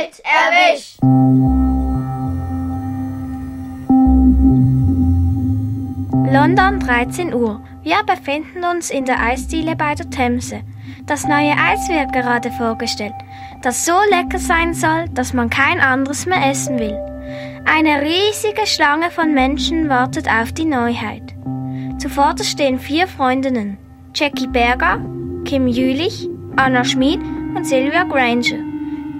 Kalt erwischt! London 13 Uhr. Wir befinden uns in der Eisdiele bei der Themse. Das neue Eis wird gerade vorgestellt, das so lecker sein soll, dass man kein anderes mehr essen will. Eine riesige Schlange von Menschen wartet auf die Neuheit. Zuvorderst stehen vier Freundinnen. Jackie Berger, Kim Jülich, Anna Schmid und Sylvia Granger.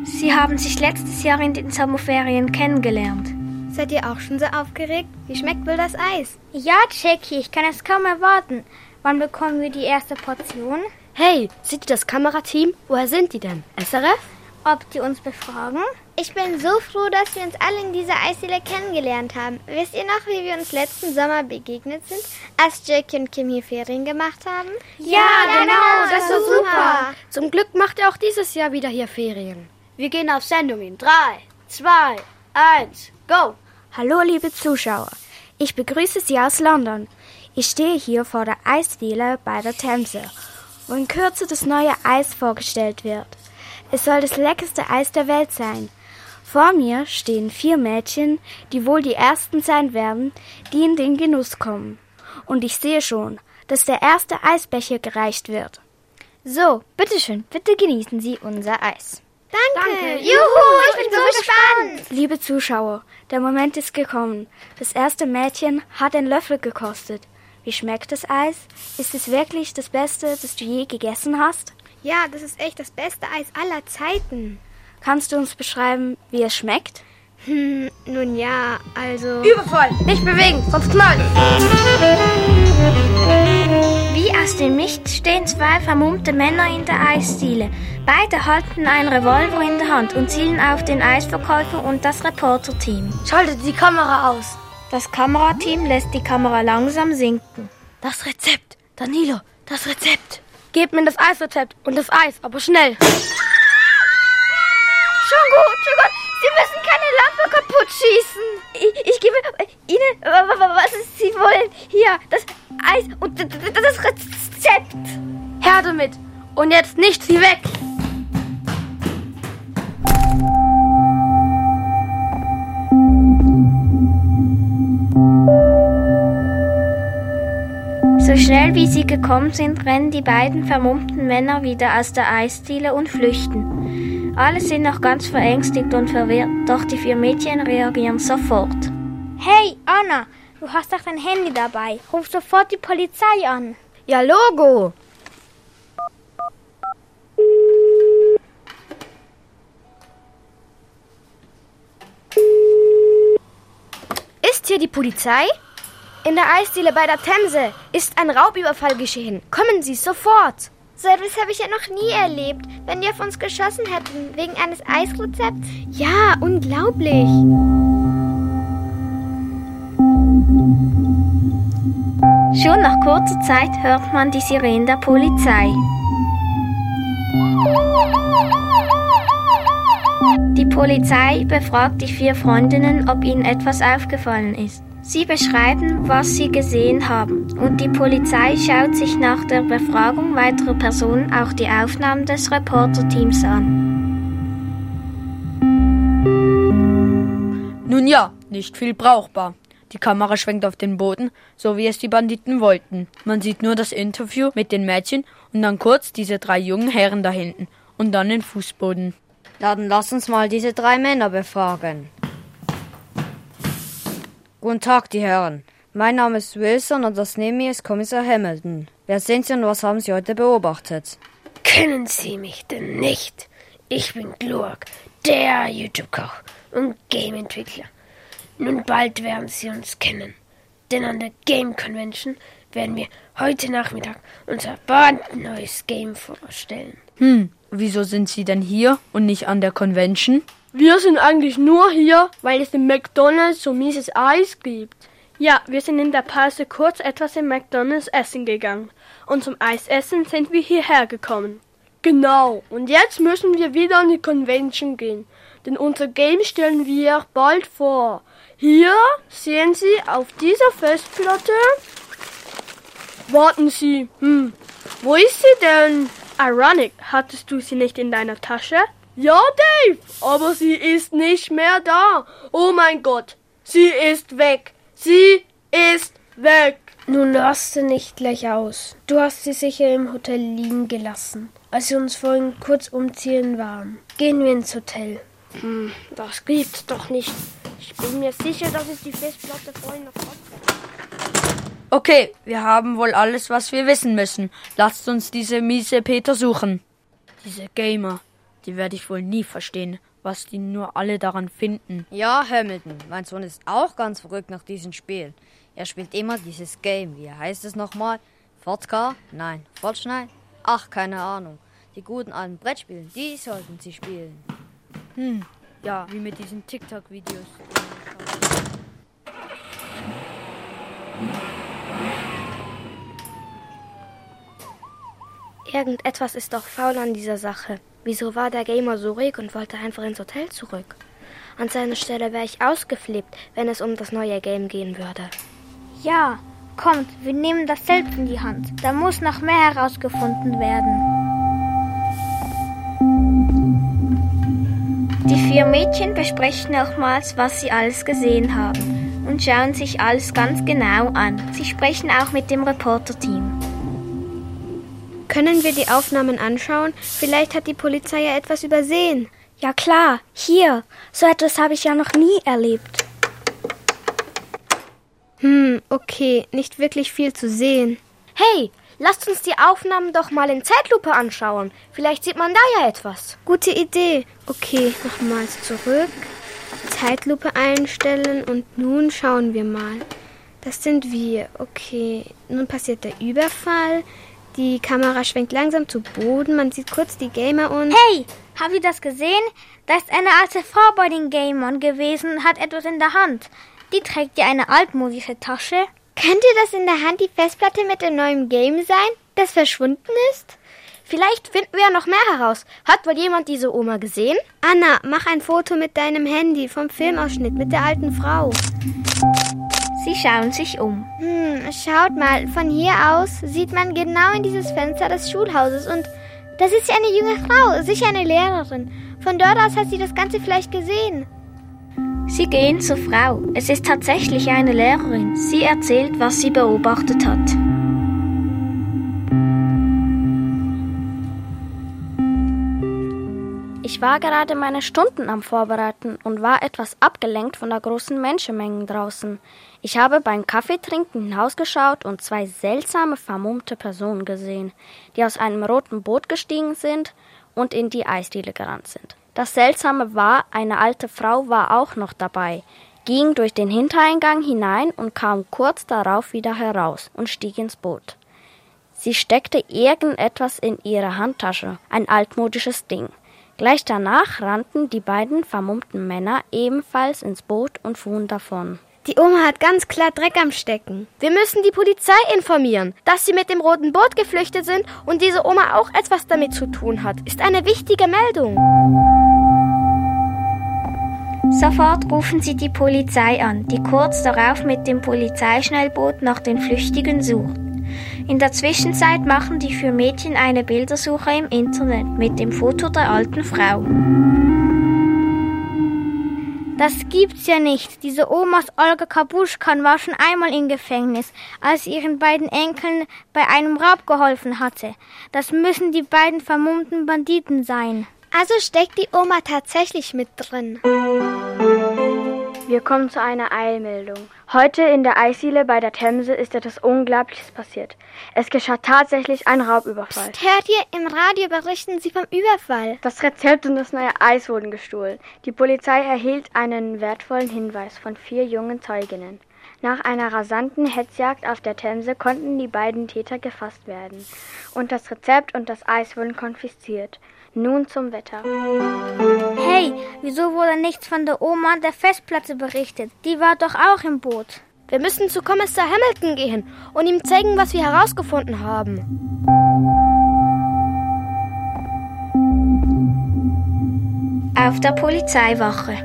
Sie haben sich letztes Jahr in den Sommerferien kennengelernt. Seid ihr auch schon so aufgeregt? Wie schmeckt wohl das Eis? Ja, Jackie, ich kann es kaum erwarten. Wann bekommen wir die erste Portion? Hey, seht ihr das Kamerateam? Woher sind die denn? SRF? Ob die uns befragen? Ich bin so froh, dass wir uns alle in dieser Eisdiele kennengelernt haben. Wisst ihr noch, wie wir uns letzten Sommer begegnet sind, als Jackie und Kim hier Ferien gemacht haben? Ja, genau, das war super. Zum Glück macht ihr auch dieses Jahr wieder hier Ferien. Wir gehen auf Sendung in 3, 2, 1, go! Hallo, liebe Zuschauer. Ich begrüße Sie aus London. Ich stehe hier vor der Eisdiele bei der Themse, wo in Kürze das neue Eis vorgestellt wird. Es soll das leckerste Eis der Welt sein. Vor mir stehen vier Mädchen, die wohl die ersten sein werden, die in den Genuss kommen. Und ich sehe schon, dass der erste Eisbecher gereicht wird. So, bitteschön, bitte genießen Sie unser Eis. Danke. Danke. Juhu, ich bin so gespannt. Liebe Zuschauer, der Moment ist gekommen. Das erste Mädchen hat einen Löffel gekostet. Wie schmeckt das Eis? Ist es wirklich das Beste, das du je gegessen hast? Ja, das ist echt das beste Eis aller Zeiten. Kannst du uns beschreiben, wie es schmeckt? Hm, nun ja, also. Überfall! Nicht bewegen, sonst knallt! Wie aus dem Nichts stehen zwei vermummte Männer in der Eisdiele. Beide halten einen Revolver in der Hand und zielen auf den Eisverkäufer und das Reporterteam. Schaltet die Kamera aus! Das Kamerateam lässt die Kamera langsam sinken. Das Rezept! Danilo, das Rezept! Gebt mir das Eisrezept und das Eis, aber schnell! Schon gut, schon gut. Sie müssen Lampe kaputt schießen. Ich, ich gebe Ihnen, was Sie wollen. Hier, das Eis und das Rezept. Her damit. Und jetzt nicht sie weg. So schnell wie sie gekommen sind, rennen die beiden vermummten Männer wieder aus der Eisdiele und flüchten. Alle sind noch ganz verängstigt und verwirrt, doch die vier Mädchen reagieren sofort. Hey, Anna, du hast doch dein Handy dabei. Ruf sofort die Polizei an. Ja, Logo! Ist hier die Polizei? In der Eisdiele bei der Themse ist ein Raubüberfall geschehen. Kommen Sie sofort! So etwas habe ich ja noch nie erlebt. Wenn die auf uns geschossen hätten, wegen eines Eisrezepts? Ja, unglaublich. Schon nach kurzer Zeit hört man die Sirenen der Polizei. Die Polizei befragt die vier Freundinnen, ob ihnen etwas aufgefallen ist. Sie beschreiben, was sie gesehen haben, und die Polizei schaut sich nach der Befragung weiterer Personen auch die Aufnahmen des Reporterteams an. Nun ja, nicht viel brauchbar. Die Kamera schwenkt auf den Boden, so wie es die Banditen wollten. Man sieht nur das Interview mit den Mädchen und dann kurz diese drei jungen Herren da hinten und dann den Fußboden. Dann lass uns mal diese drei Männer befragen. Guten Tag, die Herren. Mein Name ist Wilson und das neben mir ist Kommissar Hamilton. Wer sind Sie und was haben Sie heute beobachtet? Kennen Sie mich denn nicht? Ich bin Glurk, der YouTube-Koch und Game-Entwickler. Nun bald werden Sie uns kennen, denn an der Game Convention werden wir heute Nachmittag unser brandneues Game vorstellen. Hm, wieso sind Sie denn hier und nicht an der Convention? Wir sind eigentlich nur hier, weil es im McDonalds so mieses Eis gibt. Ja, wir sind in der Pause kurz etwas im McDonalds essen gegangen. Und zum Eisessen sind wir hierher gekommen. Genau, und jetzt müssen wir wieder an die Convention gehen, denn unser Game stellen wir bald vor. Hier sehen Sie auf dieser Festplatte. Warten Sie, hm, wo ist sie denn? Ironic, hattest du sie nicht in deiner Tasche? Ja, Dave, aber sie ist nicht mehr da. Oh mein Gott, sie ist weg. Sie ist weg. Nun raste nicht gleich aus. Du hast sie sicher im Hotel liegen gelassen, als wir uns vorhin kurz umziehen waren. Gehen wir ins Hotel. Hm, das gibt's doch nicht. Ich bin mir sicher, dass es die Festplatte vorhin noch hat. Okay, wir haben wohl alles, was wir wissen müssen. Lasst uns diese miese Peter suchen. Diese Gamer, die werde ich wohl nie verstehen, was die nur alle daran finden. Ja, Hamilton, mein Sohn ist auch ganz verrückt nach diesem Spiel. Er spielt immer dieses Game. Wie heißt es nochmal? Fortcar? Nein. Fortschneid? Ach, keine Ahnung. Die guten alten Brettspielen, die sollten sie spielen. Hm, ja, wie mit diesen TikTok-Videos. Irgendetwas ist doch faul an dieser Sache. Wieso war der Gamer so ruhig und wollte einfach ins Hotel zurück? An seiner Stelle wäre ich ausgeflippt, wenn es um das neue Game gehen würde. Ja, kommt, wir nehmen das selbst in die Hand. Da muss noch mehr herausgefunden werden. Die vier Mädchen besprechen nochmals, was sie alles gesehen haben und schauen sich alles ganz genau an. Sie sprechen auch mit dem Reporterteam. Können wir die Aufnahmen anschauen? Vielleicht hat die Polizei ja etwas übersehen. Ja klar, hier. So etwas habe ich ja noch nie erlebt. Hm, okay, nicht wirklich viel zu sehen. Hey, lasst uns die Aufnahmen doch mal in Zeitlupe anschauen. Vielleicht sieht man da ja etwas. Gute Idee. Okay, nochmals zurück. Zeitlupe einstellen und nun schauen wir mal. Das sind wir. Okay, nun passiert der Überfall. Die Kamera schwenkt langsam zu Boden. Man sieht kurz die Gamer und. Hey, habt ihr das gesehen? Da ist eine alte Frau bei den Gamern gewesen und hat etwas in der Hand. Die trägt ja eine altmodische Tasche. Könnte das in der Hand die Festplatte mit dem neuen Game sein, das verschwunden ist? Vielleicht finden wir ja noch mehr heraus. Hat wohl jemand diese Oma gesehen? Anna, mach ein Foto mit deinem Handy vom Filmausschnitt mit der alten Frau. Sie schauen sich um. Hm, schaut mal, von hier aus sieht man genau in dieses Fenster des Schulhauses und das ist ja eine junge Frau, sicher eine Lehrerin. Von dort aus hat sie das Ganze vielleicht gesehen. Sie gehen zur Frau. Es ist tatsächlich eine Lehrerin. Sie erzählt, was sie beobachtet hat. Ich war gerade meine Stunden am Vorbereiten und war etwas abgelenkt von der großen Menschenmengen draußen. Ich habe beim Kaffeetrinken hinausgeschaut und zwei seltsame vermummte Personen gesehen, die aus einem roten Boot gestiegen sind und in die Eisdiele gerannt sind. Das Seltsame war, eine alte Frau war auch noch dabei, ging durch den Hintereingang hinein und kam kurz darauf wieder heraus und stieg ins Boot. Sie steckte irgendetwas in ihre Handtasche, ein altmodisches Ding. Gleich danach rannten die beiden vermummten Männer ebenfalls ins Boot und fuhren davon. Die Oma hat ganz klar Dreck am Stecken. Wir müssen die Polizei informieren, dass sie mit dem roten Boot geflüchtet sind und diese Oma auch etwas damit zu tun hat. Ist eine wichtige Meldung. Sofort rufen sie die Polizei an, die kurz darauf mit dem Polizeischnellboot nach den Flüchtigen sucht. In der Zwischenzeit machen die vier Mädchen eine Bildersuche im Internet mit dem Foto der alten Frau. Das gibt's ja nicht. Diese Omas Olga Kabuschkan war schon einmal im Gefängnis, als sie ihren beiden Enkeln bei einem Raub geholfen hatte. Das müssen die beiden vermummten Banditen sein. Also steckt die Oma tatsächlich mit drin. Wir kommen zu einer Eilmeldung. Heute in der Eisdiele bei der Themse ist etwas Unglaubliches passiert. Es geschah tatsächlich ein Raubüberfall. Psst, hört ihr? Im Radio berichten sie vom Überfall. Das Rezept und das neue Eis wurden gestohlen. Die Polizei erhielt einen wertvollen Hinweis von vier jungen Zeuginnen. Nach einer rasanten Hetzjagd auf der Themse konnten die beiden Täter gefasst werden. Und das Rezept und das Eis wurden konfisziert. Nun zum Wetter. Hey, wieso wurde nichts von der Oma der Festplatte berichtet? Die war doch auch im Boot. Wir müssen zu Kommissar Hamilton gehen und ihm zeigen, was wir herausgefunden haben. Auf der Polizeiwache.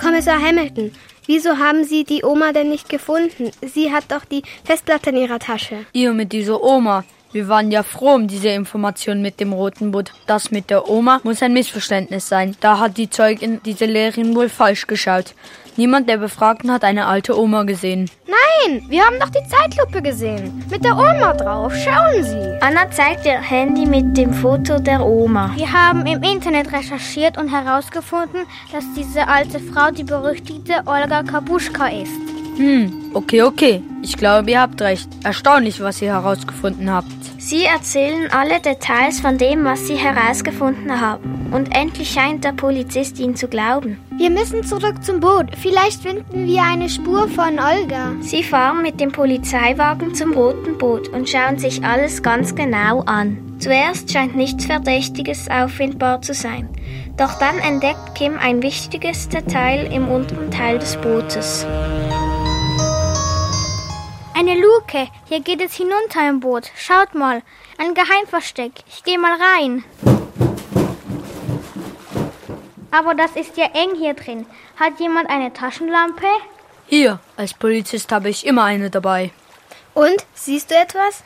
Kommissar Hamilton, wieso haben Sie die Oma denn nicht gefunden? Sie hat doch die Festplatte in ihrer Tasche. Ihr mit dieser Oma. Wir waren ja froh um diese Information mit dem roten Boot. Das mit der Oma muss ein Missverständnis sein. Da hat die Zeugin diese Lehrerin wohl falsch geschaut. Niemand der Befragten hat eine alte Oma gesehen. Nein, wir haben doch die Zeitlupe gesehen. Mit der Oma drauf. Schauen Sie. Anna zeigt ihr Handy mit dem Foto der Oma. Wir haben im Internet recherchiert und herausgefunden, dass diese alte Frau die berüchtigte Olga Kabuschka ist. Hm, okay, okay. Ich glaube, ihr habt recht. Erstaunlich, was ihr herausgefunden habt. Sie erzählen alle Details von dem, was sie herausgefunden haben. Und endlich scheint der Polizist ihnen zu glauben. Wir müssen zurück zum Boot. Vielleicht finden wir eine Spur von Olga. Sie fahren mit dem Polizeiwagen zum roten Boot und schauen sich alles ganz genau an. Zuerst scheint nichts Verdächtiges auffindbar zu sein. Doch dann entdeckt Kim ein wichtiges Detail im unteren Teil des Bootes. Eine Luke. Hier geht es hinunter im Boot. Schaut mal. Ein Geheimversteck. Ich gehe mal rein. Aber das ist ja eng hier drin. Hat jemand eine Taschenlampe? Hier, als Polizist habe ich immer eine dabei. Und? Siehst du etwas?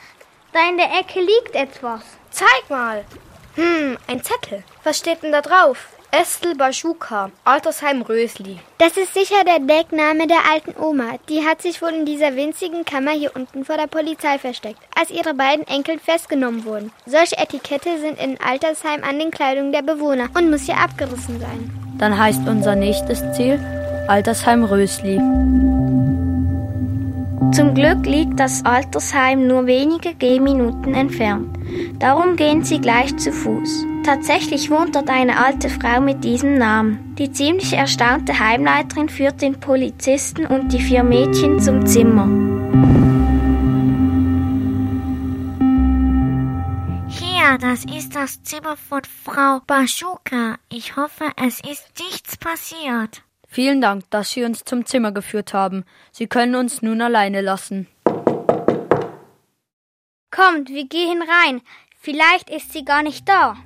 Da in der Ecke liegt etwas. Zeig mal. Hm, ein Zettel. Was steht denn da drauf? Estel Baschuka, Altersheim Rösli. Das ist sicher der Deckname der alten Oma. Die hat sich wohl in dieser winzigen Kammer hier unten vor der Polizei versteckt, als ihre beiden Enkel festgenommen wurden. Solche Etikette sind in Altersheim an den Kleidungen der Bewohner und muss hier abgerissen sein. Dann heißt unser nächstes Ziel Altersheim Rösli. Zum Glück liegt das Altersheim nur wenige Gehminuten entfernt. Darum gehen sie gleich zu Fuß. Tatsächlich wohnt dort eine alte Frau mit diesem Namen. Die ziemlich erstaunte Heimleiterin führt den Polizisten und die vier Mädchen zum Zimmer. Hier, das ist das Zimmer von Frau Baschuka. Ich hoffe, es ist nichts passiert. Vielen Dank, dass Sie uns zum Zimmer geführt haben. Sie können uns nun alleine lassen. Kommt, wir gehen rein. Vielleicht ist sie gar nicht da.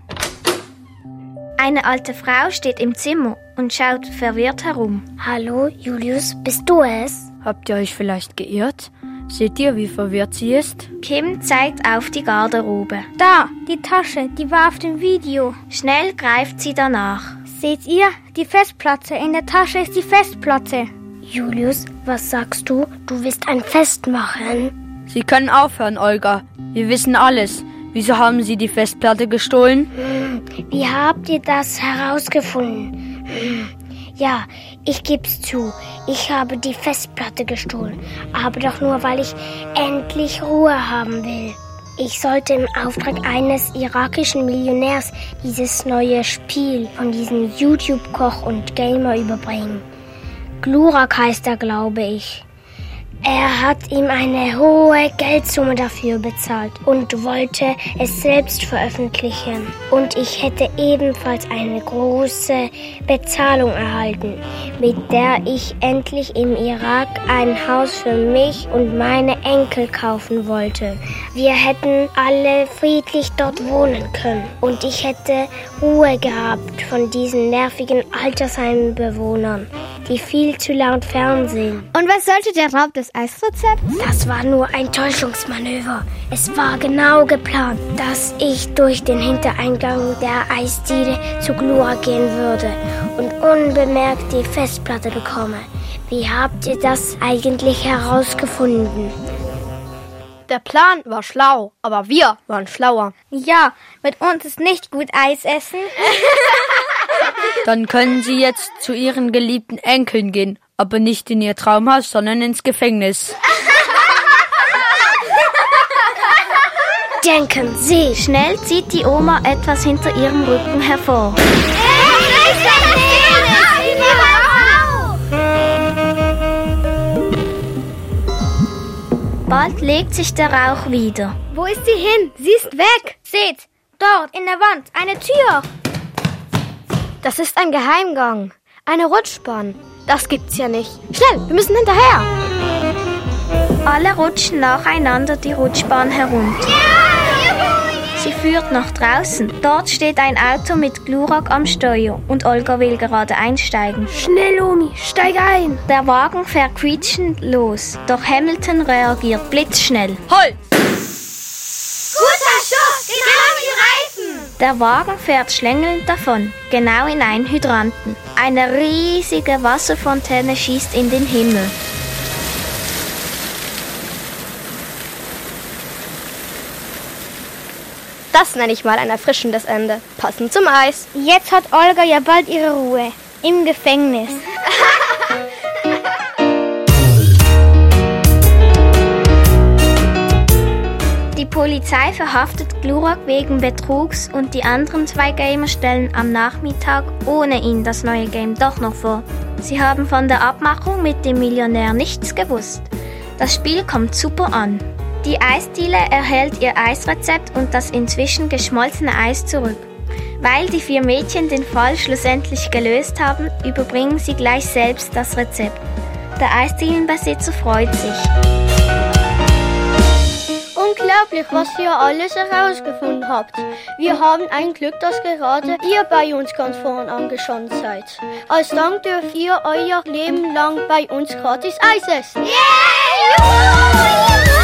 Eine alte Frau steht im Zimmer und schaut verwirrt herum. Hallo, Julius, bist du es? Habt ihr euch vielleicht geirrt? Seht ihr, wie verwirrt sie ist? Kim zeigt auf die Garderobe. Da, die Tasche, die war auf dem Video. Schnell greift sie danach. Seht ihr? Die Festplatte. In der Tasche ist die Festplatte. Julius, was sagst du? Du willst ein Fest machen? Sie können aufhören, Olga. Wir wissen alles. Wieso haben Sie die Festplatte gestohlen? Wie habt ihr das herausgefunden? Ja, ich geb's zu. Ich habe die Festplatte gestohlen. Aber doch nur, weil ich endlich Ruhe haben will. Ich sollte im Auftrag eines irakischen Millionärs dieses neue Spiel von diesem YouTube-Koch und Gamer überbringen. Glurak heißt er, glaube ich. Er hat ihm eine hohe Geldsumme dafür bezahlt und wollte es selbst veröffentlichen. Und ich hätte ebenfalls eine große Bezahlung erhalten, mit der ich endlich im Irak ein Haus für mich und meine Enkel kaufen wollte. Wir hätten alle friedlich dort wohnen können und ich hätte Ruhe gehabt von diesen nervigen Altersheimbewohnern, die viel zu laut Fernsehen. Und was sollte der Raub des Eisrezepts? Das war nur ein Täuschungsmanöver. Es war genau geplant, dass ich durch den Hintereingang der Eisdiele zu Glura gehen würde und unbemerkt die Festplatte bekomme. Wie habt ihr das eigentlich herausgefunden? Der Plan war schlau, aber wir waren schlauer. Ja, mit uns ist nicht gut Eis essen. Dann können Sie jetzt zu Ihren geliebten Enkeln gehen, aber nicht in Ihr Traumhaus, sondern ins Gefängnis. Denken Sie! Schnell zieht die Oma etwas hinter ihrem Rücken hervor. Bald legt sich der Rauch wieder. Wo ist sie hin? Sie ist weg. Seht, dort in der Wand, eine Tür. Das ist ein Geheimgang. Eine Rutschbahn. Das gibt's ja nicht. Schnell, wir müssen hinterher. Alle rutschen nacheinander die Rutschbahn herunter. Sie führt nach draußen. Dort steht ein Auto mit Glurak am Steuer und Olga will gerade einsteigen. Schnell, Omi, steig ein! Der Wagen fährt quietschend los, doch Hamilton reagiert blitzschnell. Halt! Gute Der Wagen fährt schlängelnd davon, genau in einen Hydranten. Eine riesige Wasserfontäne schießt in den Himmel. Das nenne ich mal ein erfrischendes Ende. Passend zum Eis. Jetzt hat Olga ja bald ihre Ruhe. Im Gefängnis. Polizei verhaftet Glurak wegen Betrugs und die anderen zwei Gamer stellen am Nachmittag ohne ihn das neue Game doch noch vor. Sie haben von der Abmachung mit dem Millionär nichts gewusst. Das Spiel kommt super an. Die Eisdiele erhält ihr Eisrezept und das inzwischen geschmolzene Eis zurück. Weil die vier Mädchen den Fall schlussendlich gelöst haben, überbringen sie gleich selbst das Rezept. Der Eisdielenbesitzer freut sich. Unglaublich, was ihr alles herausgefunden habt. Wir haben ein Glück, dass gerade ihr bei uns ganz vorn angeschaut seid. Als Dank dürft ihr euer Leben lang bei uns gratis Eis essen. Yeah! Juhu!